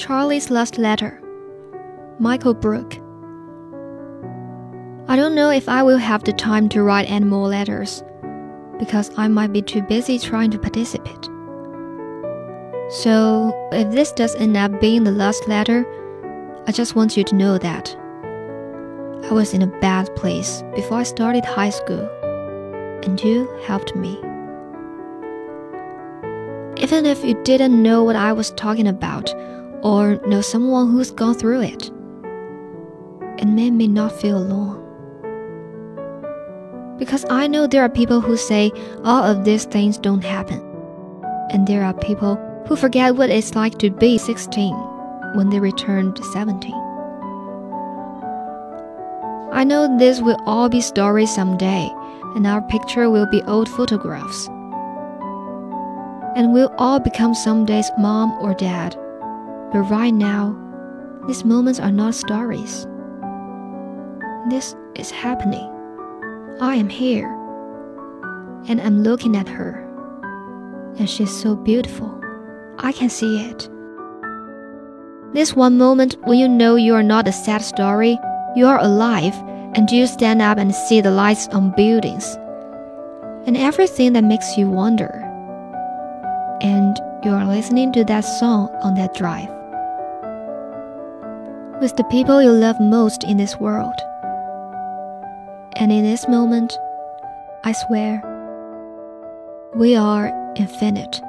Charlie's Last Letter, Michael Brook. I don't know if I will have the time to write any more letters because I might be too busy trying to participate. So, if this does end up being the last letter, I just want you to know that I was in a bad place before I started high school, and you helped me. Even if you didn't know what I was talking about or know someone who's gone through it, it made me not feel alone. Because I know there are people who say all of these things don't happen, and there are people who forget what it's like to be 16 when they return to 17. I know this will all be stories someday, and our picture will be old photographs. And we'll all become someday's mom or dad. But right now, these moments are not stories. This is happening. I am here. And I'm looking at her. And she's so beautiful. I can see it. This one moment when you know you are not a sad story, you are alive, and you stand up and see the lights on buildings, and everything that makes you wonder. And you are listening to that song on that drive with the people you love most in this world. And in this moment, I swear, we are infinite.